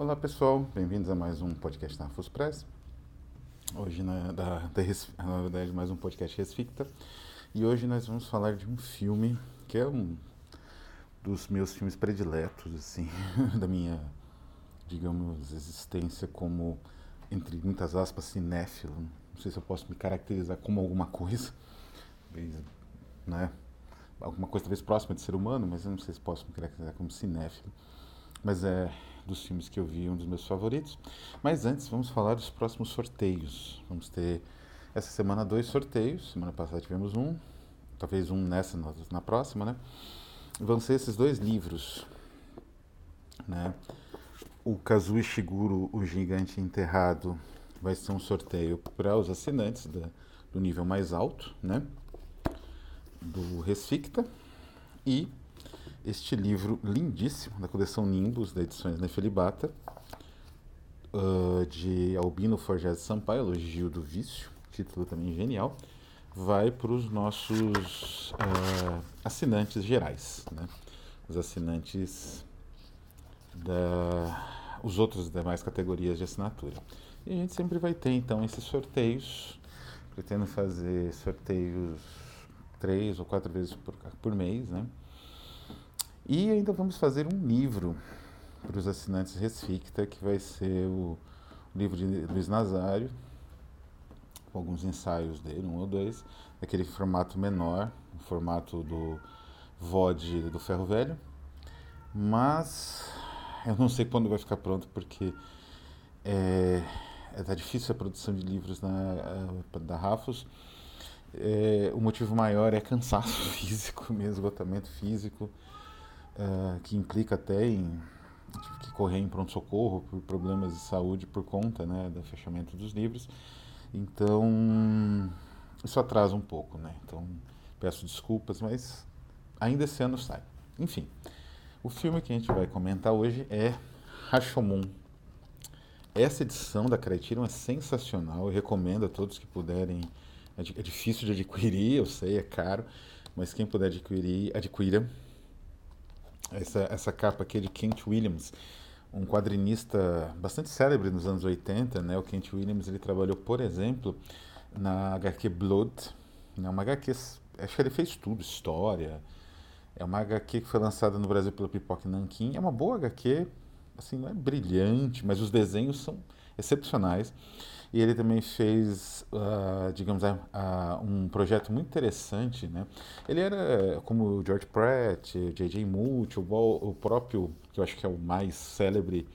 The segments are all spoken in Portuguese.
Olá pessoal, bem-vindos a mais um podcast da Rafus Press. Hoje, na, da, da, na verdade, mais um podcast Resficta. E hoje nós vamos falar de um filme que é um dos meus filmes prediletos, assim, da minha, digamos, existência como, entre muitas aspas, cinéfilo. Não sei se eu posso me caracterizar como alguma coisa, né? Alguma coisa talvez próxima de ser humano, mas eu não sei se posso me caracterizar como cinéfilo. Mas é dos filmes que eu vi, um dos meus favoritos. Mas antes, vamos falar dos próximos sorteios. Vamos ter essa semana dois sorteios. Semana passada tivemos um, talvez um nessa, na próxima, né? Vão ser esses dois livros, né? O Kazuo Ishiguro, O Gigante Enterrado, vai ser um sorteio para os assinantes da, do nível mais alto, né? Do Resficta. E este livro lindíssimo da coleção Nimbus, da edições Nefelibata, uh, de Albino Forjado Sampaio, Elogio do Vício, título também genial, vai para os nossos uh, assinantes gerais, né? os assinantes da os outros demais categorias de assinatura. E a gente sempre vai ter então esses sorteios, pretendo fazer sorteios três ou quatro vezes por, por mês, né? E ainda vamos fazer um livro para os assinantes Resficta, que vai ser o livro de Luiz Nazário, com alguns ensaios dele, um ou dois, daquele formato menor, o formato do VOD do Ferro Velho. Mas eu não sei quando vai ficar pronto, porque é, é tá difícil a produção de livros na, da Rafos. É, o motivo maior é cansaço físico mesmo, esgotamento físico uh, que implica até em tive que correr em pronto-socorro por problemas de saúde por conta né, do fechamento dos livros. Então, isso atrasa um pouco, né? Então, peço desculpas, mas ainda esse ano sai. Enfim, o filme que a gente vai comentar hoje é Rashomon. Essa edição da Criterion é sensacional, eu recomendo a todos que puderem. É, é difícil de adquirir, eu sei, é caro, mas quem puder adquirir, adquira essa, essa capa aqui é de Kent Williams, um quadrinista bastante célebre nos anos 80, né? O Kent Williams ele trabalhou, por exemplo, na HQ Blood, né? uma HQ, acho que ele fez tudo, história. É uma HQ que foi lançada no Brasil pela Pipoca Nankin. É uma boa HQ, assim, não é brilhante, mas os desenhos são excepcionais. E ele também fez, uh, digamos, uh, um projeto muito interessante. Né? Ele era como o George Pratt, J.J. Mulch, o, o próprio, que eu acho que é o mais célebre,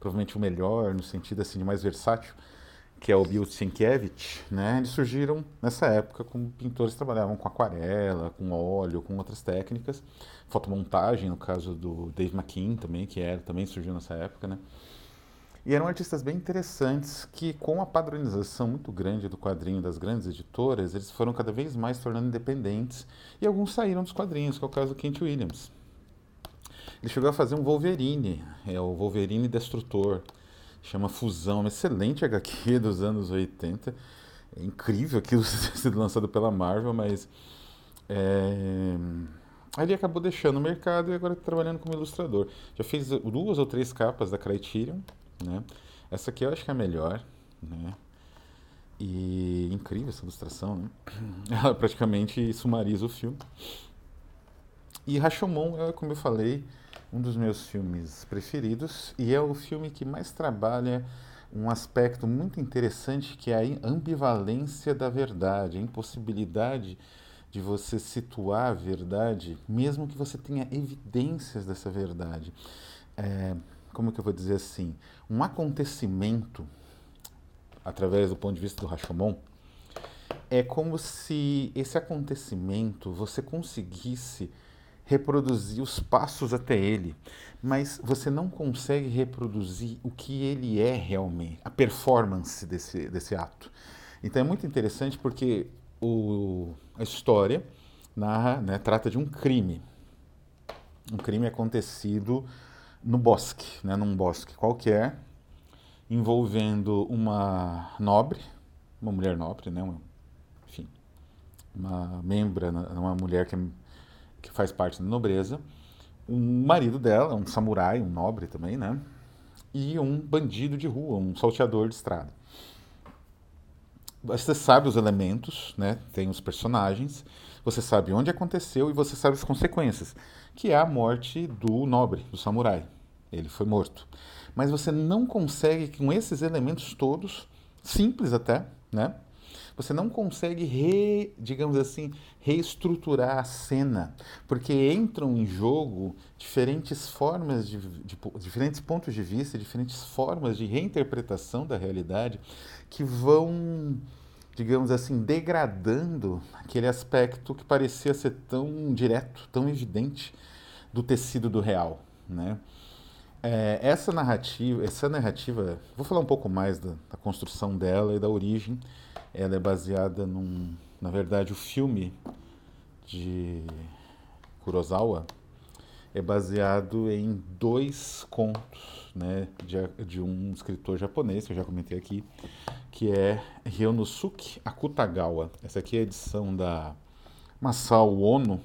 provavelmente o melhor, no sentido assim, de mais versátil, que é o Bill Sienkiewicz, né? Eles surgiram nessa época como pintores que trabalhavam com aquarela, com óleo, com outras técnicas, fotomontagem, no caso do Dave McKean também, que era, também surgiu nessa época, né? E eram artistas bem interessantes que, com a padronização muito grande do quadrinho das grandes editoras, eles foram cada vez mais tornando independentes e alguns saíram dos quadrinhos, que é o caso do Kent Williams. Ele chegou a fazer um Wolverine, é o Wolverine Destrutor, chama Fusão, uma excelente HQ dos anos 80. É incrível aquilo ter sido lançado pela Marvel, mas é... ele acabou deixando o mercado e agora está trabalhando como ilustrador. Já fez duas ou três capas da Criterion, né? Essa aqui eu acho que é a melhor, né? E incrível essa ilustração, né? Ela praticamente sumariza o filme. E Rashomon é, como eu falei, um dos meus filmes preferidos e é o filme que mais trabalha um aspecto muito interessante que é a ambivalência da verdade, a impossibilidade de você situar a verdade, mesmo que você tenha evidências dessa verdade. É, como que eu vou dizer assim, um acontecimento, através do ponto de vista do Rashomon, é como se esse acontecimento você conseguisse reproduzir os passos até ele, mas você não consegue reproduzir o que ele é realmente, a performance desse, desse ato. Então é muito interessante porque o, a história narra, né, trata de um crime. Um crime acontecido no bosque, né, num bosque qualquer, envolvendo uma nobre, uma mulher nobre, né, uma, enfim, uma membra, uma mulher que, é, que faz parte da nobreza, um marido dela, um samurai, um nobre também, né, e um bandido de rua, um salteador de estrada. Você sabe os elementos, né? tem os personagens, você sabe onde aconteceu e você sabe as consequências, que é a morte do nobre, do samurai. Ele foi morto. Mas você não consegue, com esses elementos todos, simples até, né? Você não consegue, re, digamos assim, reestruturar a cena, porque entram em jogo diferentes formas, de, de, diferentes pontos de vista, diferentes formas de reinterpretação da realidade que vão, digamos assim, degradando aquele aspecto que parecia ser tão direto, tão evidente do tecido do real, né? É, essa narrativa, essa narrativa, vou falar um pouco mais da, da, construção dela e da origem. Ela é baseada num, na verdade, o filme de Kurosawa é baseado em dois contos, né, de, de um escritor japonês que eu já comentei aqui, que é Ryonosuke Akutagawa. Essa aqui é a edição da Masao Ono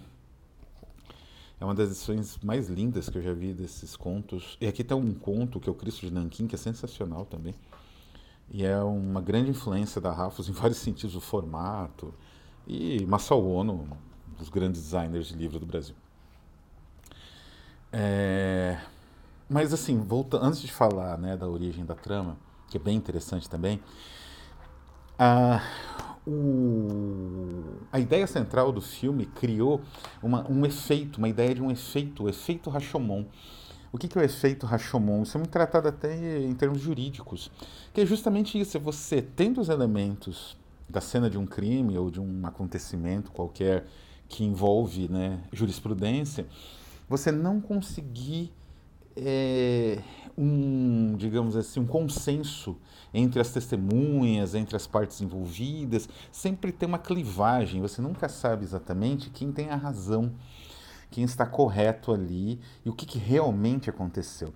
é uma das edições mais lindas que eu já vi desses contos. E aqui tem um conto que é o Cristo de Nanquim, que é sensacional também. E é uma grande influência da Rafos em vários sentidos, o formato. E Masao Ono, um dos grandes designers de livro do Brasil. É... Mas assim, volta... antes de falar né, da origem da trama, que é bem interessante também, a o, a ideia central do filme criou uma, um efeito, uma ideia de um efeito, o efeito Rashomon. O que, que é o efeito Rashomon? Isso é muito tratado até em termos jurídicos, que é justamente isso, é você tendo os elementos da cena de um crime ou de um acontecimento qualquer que envolve né, jurisprudência, você não conseguir é, um, digamos assim, um consenso entre as testemunhas, entre as partes envolvidas, sempre tem uma clivagem, você nunca sabe exatamente quem tem a razão, quem está correto ali e o que, que realmente aconteceu.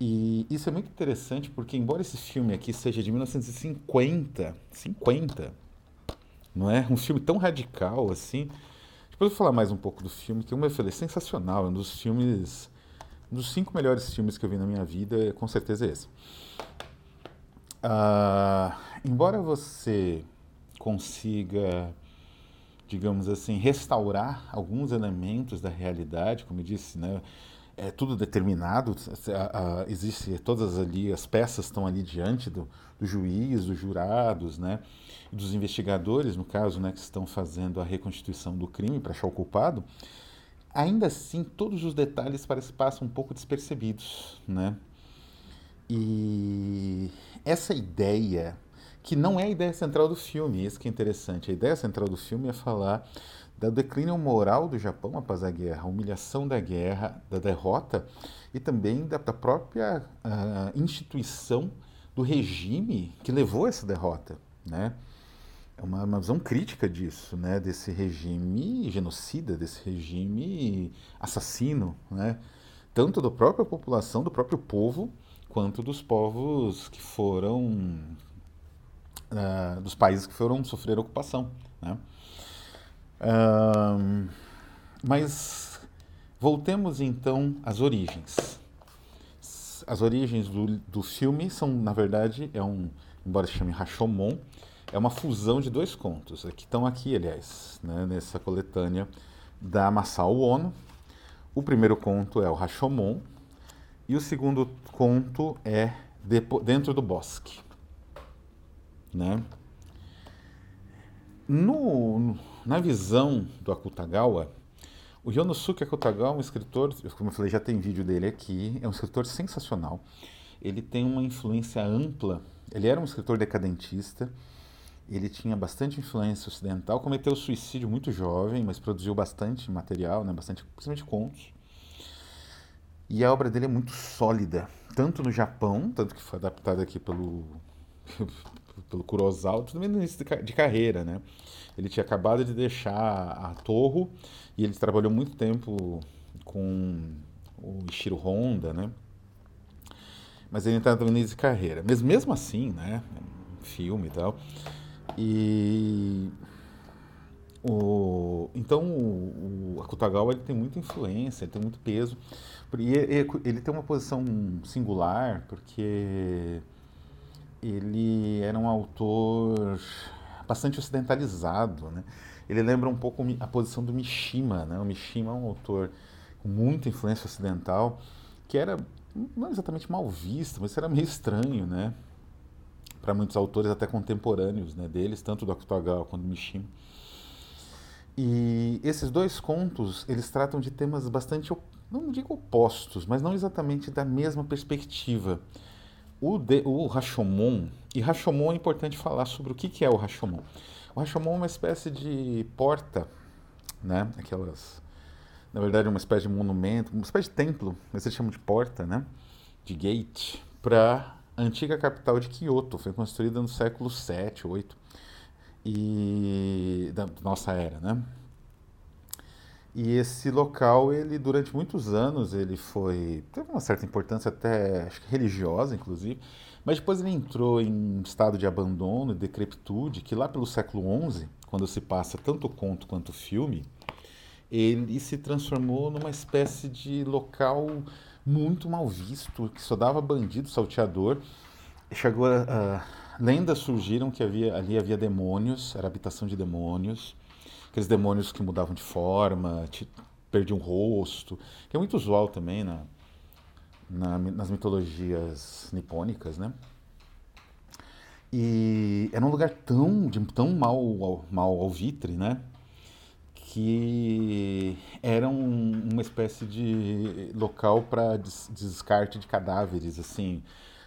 E isso é muito interessante porque, embora esse filme aqui seja de 1950, 50, não é? Um filme tão radical assim. Depois eu vou falar mais um pouco do filme, que, eu falei, é sensacional, é um dos filmes um dos cinco melhores filmes que eu vi na minha vida, com certeza é esse. Uh, embora você consiga, digamos assim, restaurar alguns elementos da realidade, como eu disse, né, é tudo determinado, existe todas ali, as peças estão ali diante do, do juiz, dos jurados, né, dos investigadores, no caso, né, que estão fazendo a reconstituição do crime para achar o culpado ainda assim todos os detalhes parecem passam um pouco despercebidos, né? E essa ideia, que não é a ideia central do filme, isso que é interessante. A ideia central do filme é falar da declínio moral do Japão após a guerra, a humilhação da guerra, da derrota e também da, da própria uh, instituição do regime que levou essa derrota, né? é uma, uma visão crítica disso, né? desse regime genocida, desse regime assassino, né? tanto da própria população, do próprio povo, quanto dos povos que foram, uh, dos países que foram sofrer ocupação. Né? Mas voltemos então às origens. As origens do, do filme são, na verdade, é um, embora se chame Rashomon, é uma fusão de dois contos, que estão aqui, aliás, né, nessa coletânea da Masao Ono. O primeiro conto é o Rashomon e o segundo conto é Dentro do Bosque. Né? No, na visão do Akutagawa, o Yonosuke Akutagawa é um escritor, como eu falei, já tem vídeo dele aqui, é um escritor sensacional. Ele tem uma influência ampla, ele era um escritor decadentista, ele tinha bastante influência ocidental, cometeu suicídio muito jovem, mas produziu bastante material, né, bastante, principalmente contos. E a obra dele é muito sólida, tanto no Japão, tanto que foi adaptada aqui pelo pelo Kurosawa, também no início de, carreira, né? Ele tinha acabado de deixar a Torro e ele trabalhou muito tempo com o Ishiro Honda, né? Mas ele estava no início de carreira. Mas mesmo assim, né? Filme e tal, e o, então o, o Akutagawa ele tem muita influência, ele tem muito peso. E ele tem uma posição singular porque ele era um autor bastante ocidentalizado, né? Ele lembra um pouco a posição do Mishima, né? O Mishima é um autor com muita influência ocidental, que era não exatamente mal visto, mas era meio estranho, né? Para muitos autores até contemporâneos, né, deles, tanto do Akutagawa quanto do Mishima. E esses dois contos, eles tratam de temas bastante, não digo opostos, mas não exatamente da mesma perspectiva. O, de, o Rashomon, e Rashomon é importante falar sobre o que, que é o Rashomon. O Rashomon é uma espécie de porta, né? Aquelas, na verdade, uma espécie de monumento, uma espécie de templo, mas eles chamam de porta, né? De gate, para a antiga capital de Kyoto. Foi construída no século 7, 8 e da nossa era, né? E esse local, ele durante muitos anos, ele foi teve uma certa importância até acho que religiosa, inclusive, mas depois ele entrou em estado de abandono e decrepitude, que lá pelo século XI, quando se passa tanto o conto quanto o filme, ele se transformou numa espécie de local muito mal visto, que só dava bandido, salteador. Chegou a, a lendas surgiram que havia, ali havia demônios, era habitação de demônios, aqueles demônios que mudavam de forma, te, perdiam o rosto, que é muito usual também na, na, nas mitologias nipônicas, né? E era um lugar tão, de, tão mal, mal alvitre, né? Que era um, uma espécie de local para des, descarte de cadáveres, assim,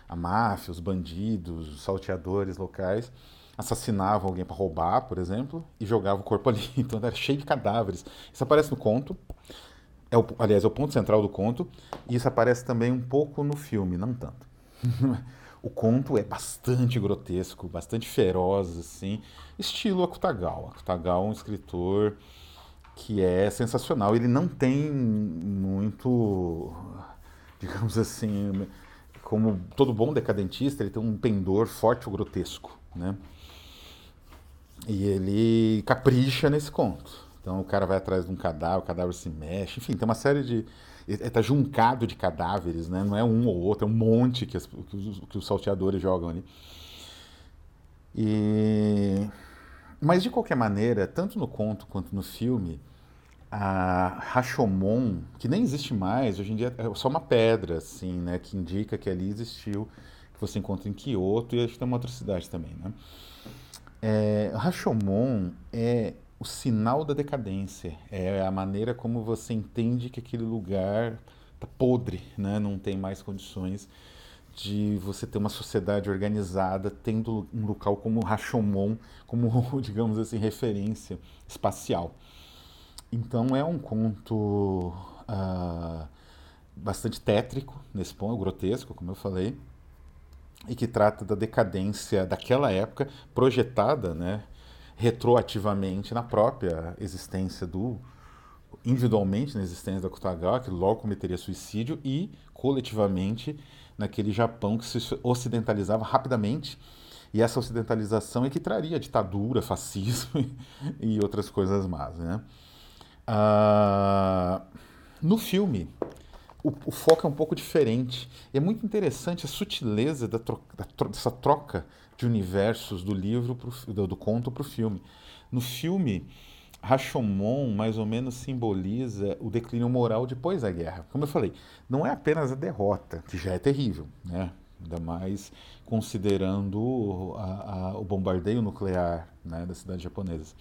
a máfia, os bandidos, os salteadores locais assassinavam alguém para roubar, por exemplo, e jogavam o corpo ali. Então era cheio de cadáveres. Isso aparece no conto. É o, aliás, é o ponto central do conto. E isso aparece também um pouco no filme, não tanto. o conto é bastante grotesco, bastante feroz, assim. Estilo Akutagawa. Akutagawa é um escritor que é sensacional. Ele não tem muito, digamos assim, como todo bom decadentista, ele tem um pendor forte ou grotesco, né? E ele capricha nesse conto. Então o cara vai atrás de um cadáver, o cadáver se mexe, enfim, tem uma série de. Está juncado de cadáveres, né? Não é um ou outro, é um monte que, as, que, os, que os salteadores jogam ali. E... Mas de qualquer maneira, tanto no conto quanto no filme, a Rashomon, que nem existe mais, hoje em dia é só uma pedra, assim, né, que indica que ali existiu, que você encontra em Kyoto e acho que tem uma outra cidade também, né. É, Rashomon é o sinal da decadência, é a maneira como você entende que aquele lugar está podre, né, não tem mais condições de você ter uma sociedade organizada tendo um local como Rashomon como, digamos assim, referência espacial. Então é um conto uh, bastante tétrico nesse ponto, grotesco, como eu falei, e que trata da decadência daquela época projetada, né, retroativamente na própria existência do individualmente na existência da Kutagawa, que logo cometeria suicídio, e coletivamente naquele Japão que se ocidentalizava rapidamente. E essa ocidentalização é que traria ditadura, fascismo e outras coisas más, né? Uh, no filme, o, o, foco é um pouco diferente. E é muito interessante a sutileza da da dessa troca de universos do livro, pro, do, do conto para o filme. No filme, Rashomon mais ou menos simboliza o declínio moral depois da guerra. Como eu falei, não é apenas a derrota, que já é terrível, né? ainda mais considerando a, a, o bombardeio nuclear né, das cidades japonesas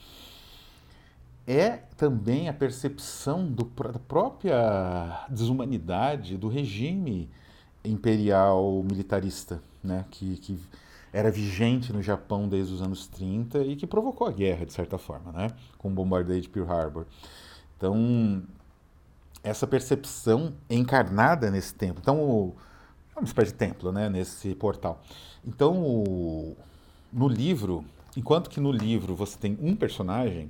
é também a percepção do, da própria desumanidade do regime imperial militarista, né, que, que era vigente no Japão desde os anos 30 e que provocou a guerra, de certa forma, né, com o bombardeio de Pearl Harbor. Então, essa percepção é encarnada nesse templo. Então, é uma espécie de templo, né, nesse portal. Então, o, no livro, enquanto que no livro você tem um personagem,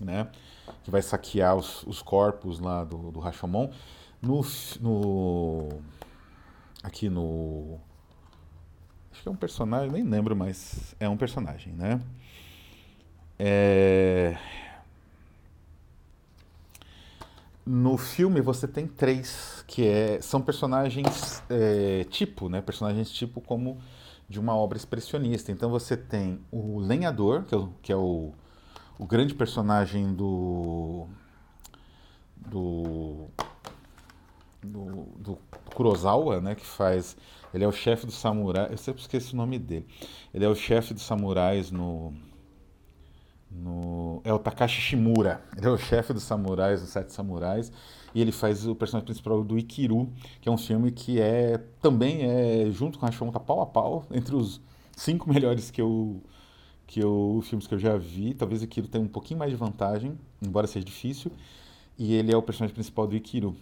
né? Que vai saquear os, os corpos lá do, do Rashomon. No, no, aqui no. Acho que é um personagem, nem lembro, mas é um personagem, né? É... No filme você tem três, que é, são personagens é, tipo, né? Personagens tipo como de uma obra expressionista. Então você tem o lenhador, que é o, que é o o grande personagem do, do, do, do Kurosawa, né? Que faz... Ele é o chefe dos samurais... Eu sempre esqueço o nome dele. Ele é o chefe dos samurais no no, é o Takashi Shimura. Ele é o chefe dos samurais, dos Sete Samurais, e ele faz o personagem principal do Ikiru, que é um filme que é também é junto com a Rashomon tá pau a pau entre os cinco melhores que eu que eu filmes que eu já vi. Talvez Ikiru tenha um pouquinho mais de vantagem, embora seja difícil. E ele é o personagem principal do Ikiru.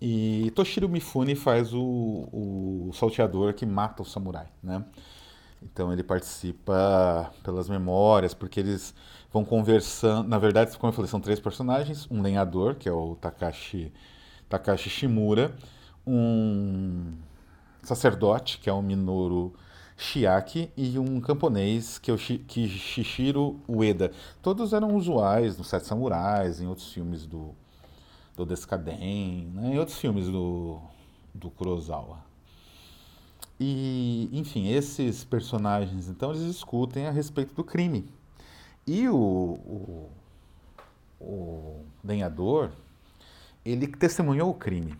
E Toshiro Mifune faz o, o salteador que mata o samurai, né? Então ele participa pelas memórias, porque eles vão conversando. Na verdade, como eu falei, são três personagens: um lenhador, que é o Takashi, Takashi Shimura, um sacerdote, que é o Minoru Shiaki, e um camponês, que é o Shishiro Ueda. Todos eram usuais nos Sete Samurais, em outros filmes do, do Descaden, né, em outros filmes do, do Kurosawa. E, enfim, esses personagens, então, eles discutem a respeito do crime. E o, o, o lenhador, ele testemunhou o crime.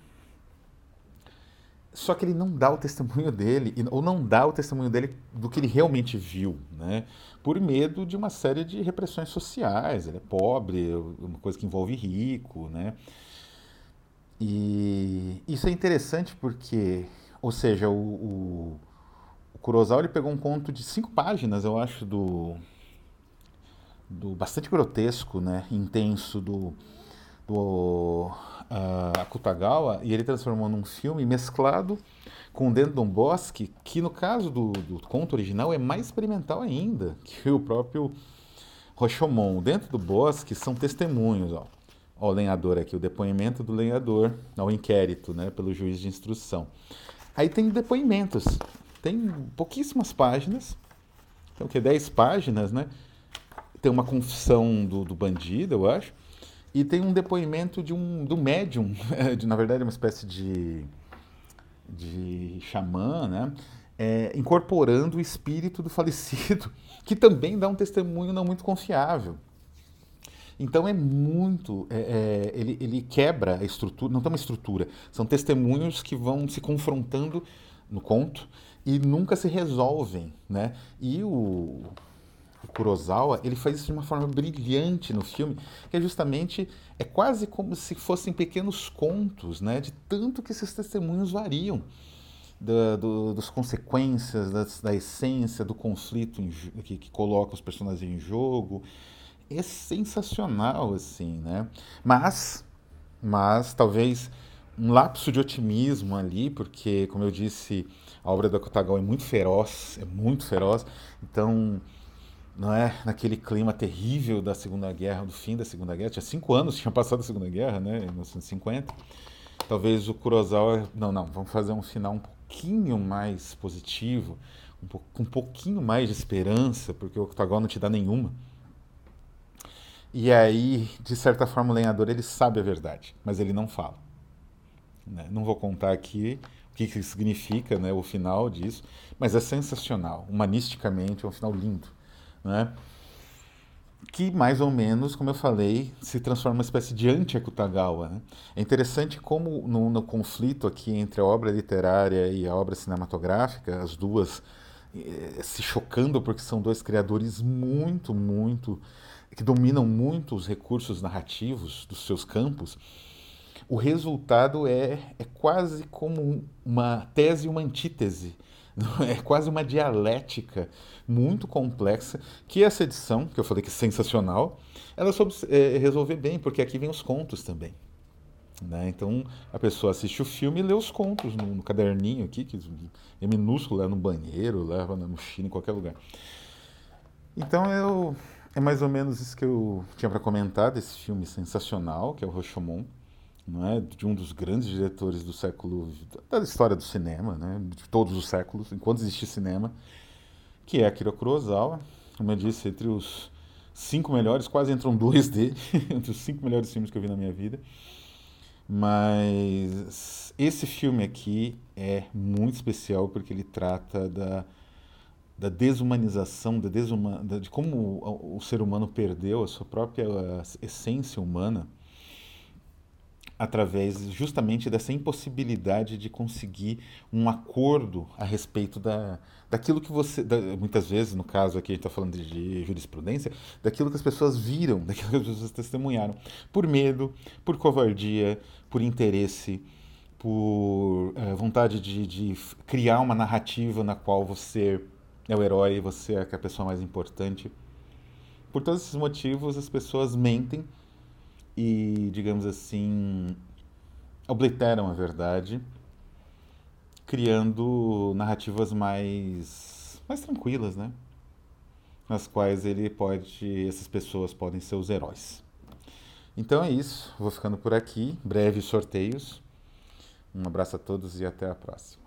Só que ele não dá o testemunho dele, ou não dá o testemunho dele do que ele realmente viu, né? Por medo de uma série de repressões sociais. Ele é pobre, uma coisa que envolve rico, né? E isso é interessante porque ou seja, o, o, o Kurosawa ele pegou um conto de cinco páginas, eu acho, do, do bastante grotesco, né, intenso do, do uh, Akutagawa e ele transformou num filme mesclado com Dentro de um Bosque, que no caso do, do conto original é mais experimental ainda que o próprio Rashomon. Dentro do Bosque são testemunhos, ó. Ó, o lenhador aqui, o depoimento do lenhador ao inquérito, né, pelo juiz de instrução. Aí tem depoimentos. Tem pouquíssimas páginas. Tem o que? 10 páginas, né? Tem uma confissão do, do bandido, eu acho. E tem um depoimento de um do médium, de, na verdade, uma espécie de, de xamã, né? É, incorporando o espírito do falecido, que também dá um testemunho não muito confiável. Então é muito. É, é, ele, ele quebra a estrutura, não tem uma estrutura, são testemunhos que vão se confrontando no conto e nunca se resolvem. Né? E o, Kurosawa ele faz isso de uma forma brilhante no filme, que é justamente é quase como se fossem pequenos contos, né, de tanto que esses testemunhos variam. Da, do, das consequências, das, da essência do conflito em, que, que coloca os personagens em jogo, é sensacional, assim, né? Mas, mas talvez um lapso de otimismo ali, porque, como eu disse, a obra do Akutagawa é muito feroz, é muito feroz, então não é naquele clima terrível da Segunda Guerra, do fim da Segunda Guerra, tinha cinco anos, tinha passado a Segunda Guerra, né, em 1950, talvez o Kurosawa, não, não, vamos fazer um final um pouquinho mais positivo, um, com um pouquinho mais de esperança, porque o Akutagawa não te dá nenhuma, e aí, de certa forma, o lenhador ele sabe a verdade, mas ele não fala. Né? Não vou contar aqui o que, que significa né, o final disso, mas é sensacional. Humanisticamente, é um final lindo. Né? Que, mais ou menos, como eu falei, se transforma numa espécie de anti-Akutagawa. Né? É interessante como, no, no conflito aqui entre a obra literária e a obra cinematográfica, as duas eh, se chocando porque são dois criadores muito, muito que dominam muito os recursos narrativos dos seus campos, o resultado é, é quase como uma tese e uma antítese. É quase uma dialética muito complexa que essa edição, que eu falei que é sensacional, ela soube é, resolver bem, porque aqui vem os contos também. Né? Então a pessoa assiste o filme e lê os contos no, no caderninho aqui, que é minúsculo, leva no banheiro, leva na mochila, em qualquer lugar. Então eu é mais ou menos isso que eu tinha para comentar desse filme sensacional, que é o Rashomon, não é? de um dos grandes diretores do século da história do cinema, né? de todos os séculos, enquanto existe cinema, que é Akira Kurosawa, como eu disse, entre os cinco melhores, quase entram dois dele, entre os cinco melhores filmes que eu vi na minha vida. Mas esse filme aqui é muito especial porque ele trata da, da desumanização, da desuma, da, de como o, o, ser humano perdeu a sua própria essência humana através justamente dessa impossibilidade de conseguir um acordo a respeito da, daquilo que você, da, muitas vezes, no caso aqui a gente está falando de jurisprudência, daquilo que as pessoas viram, daquilo que as pessoas testemunharam, por medo, por covardia, por interesse, por é, vontade de, de criar uma narrativa na qual você é o herói, você é a pessoa mais importante. Por todos esses motivos, as pessoas mentem e, digamos assim, obliteram a verdade, criando narrativas mais, mais tranquilas, né? Nas quais ele pode, essas pessoas podem ser os heróis. Então é isso, vou ficando por aqui. Breves sorteios. Um abraço a todos e até a próxima.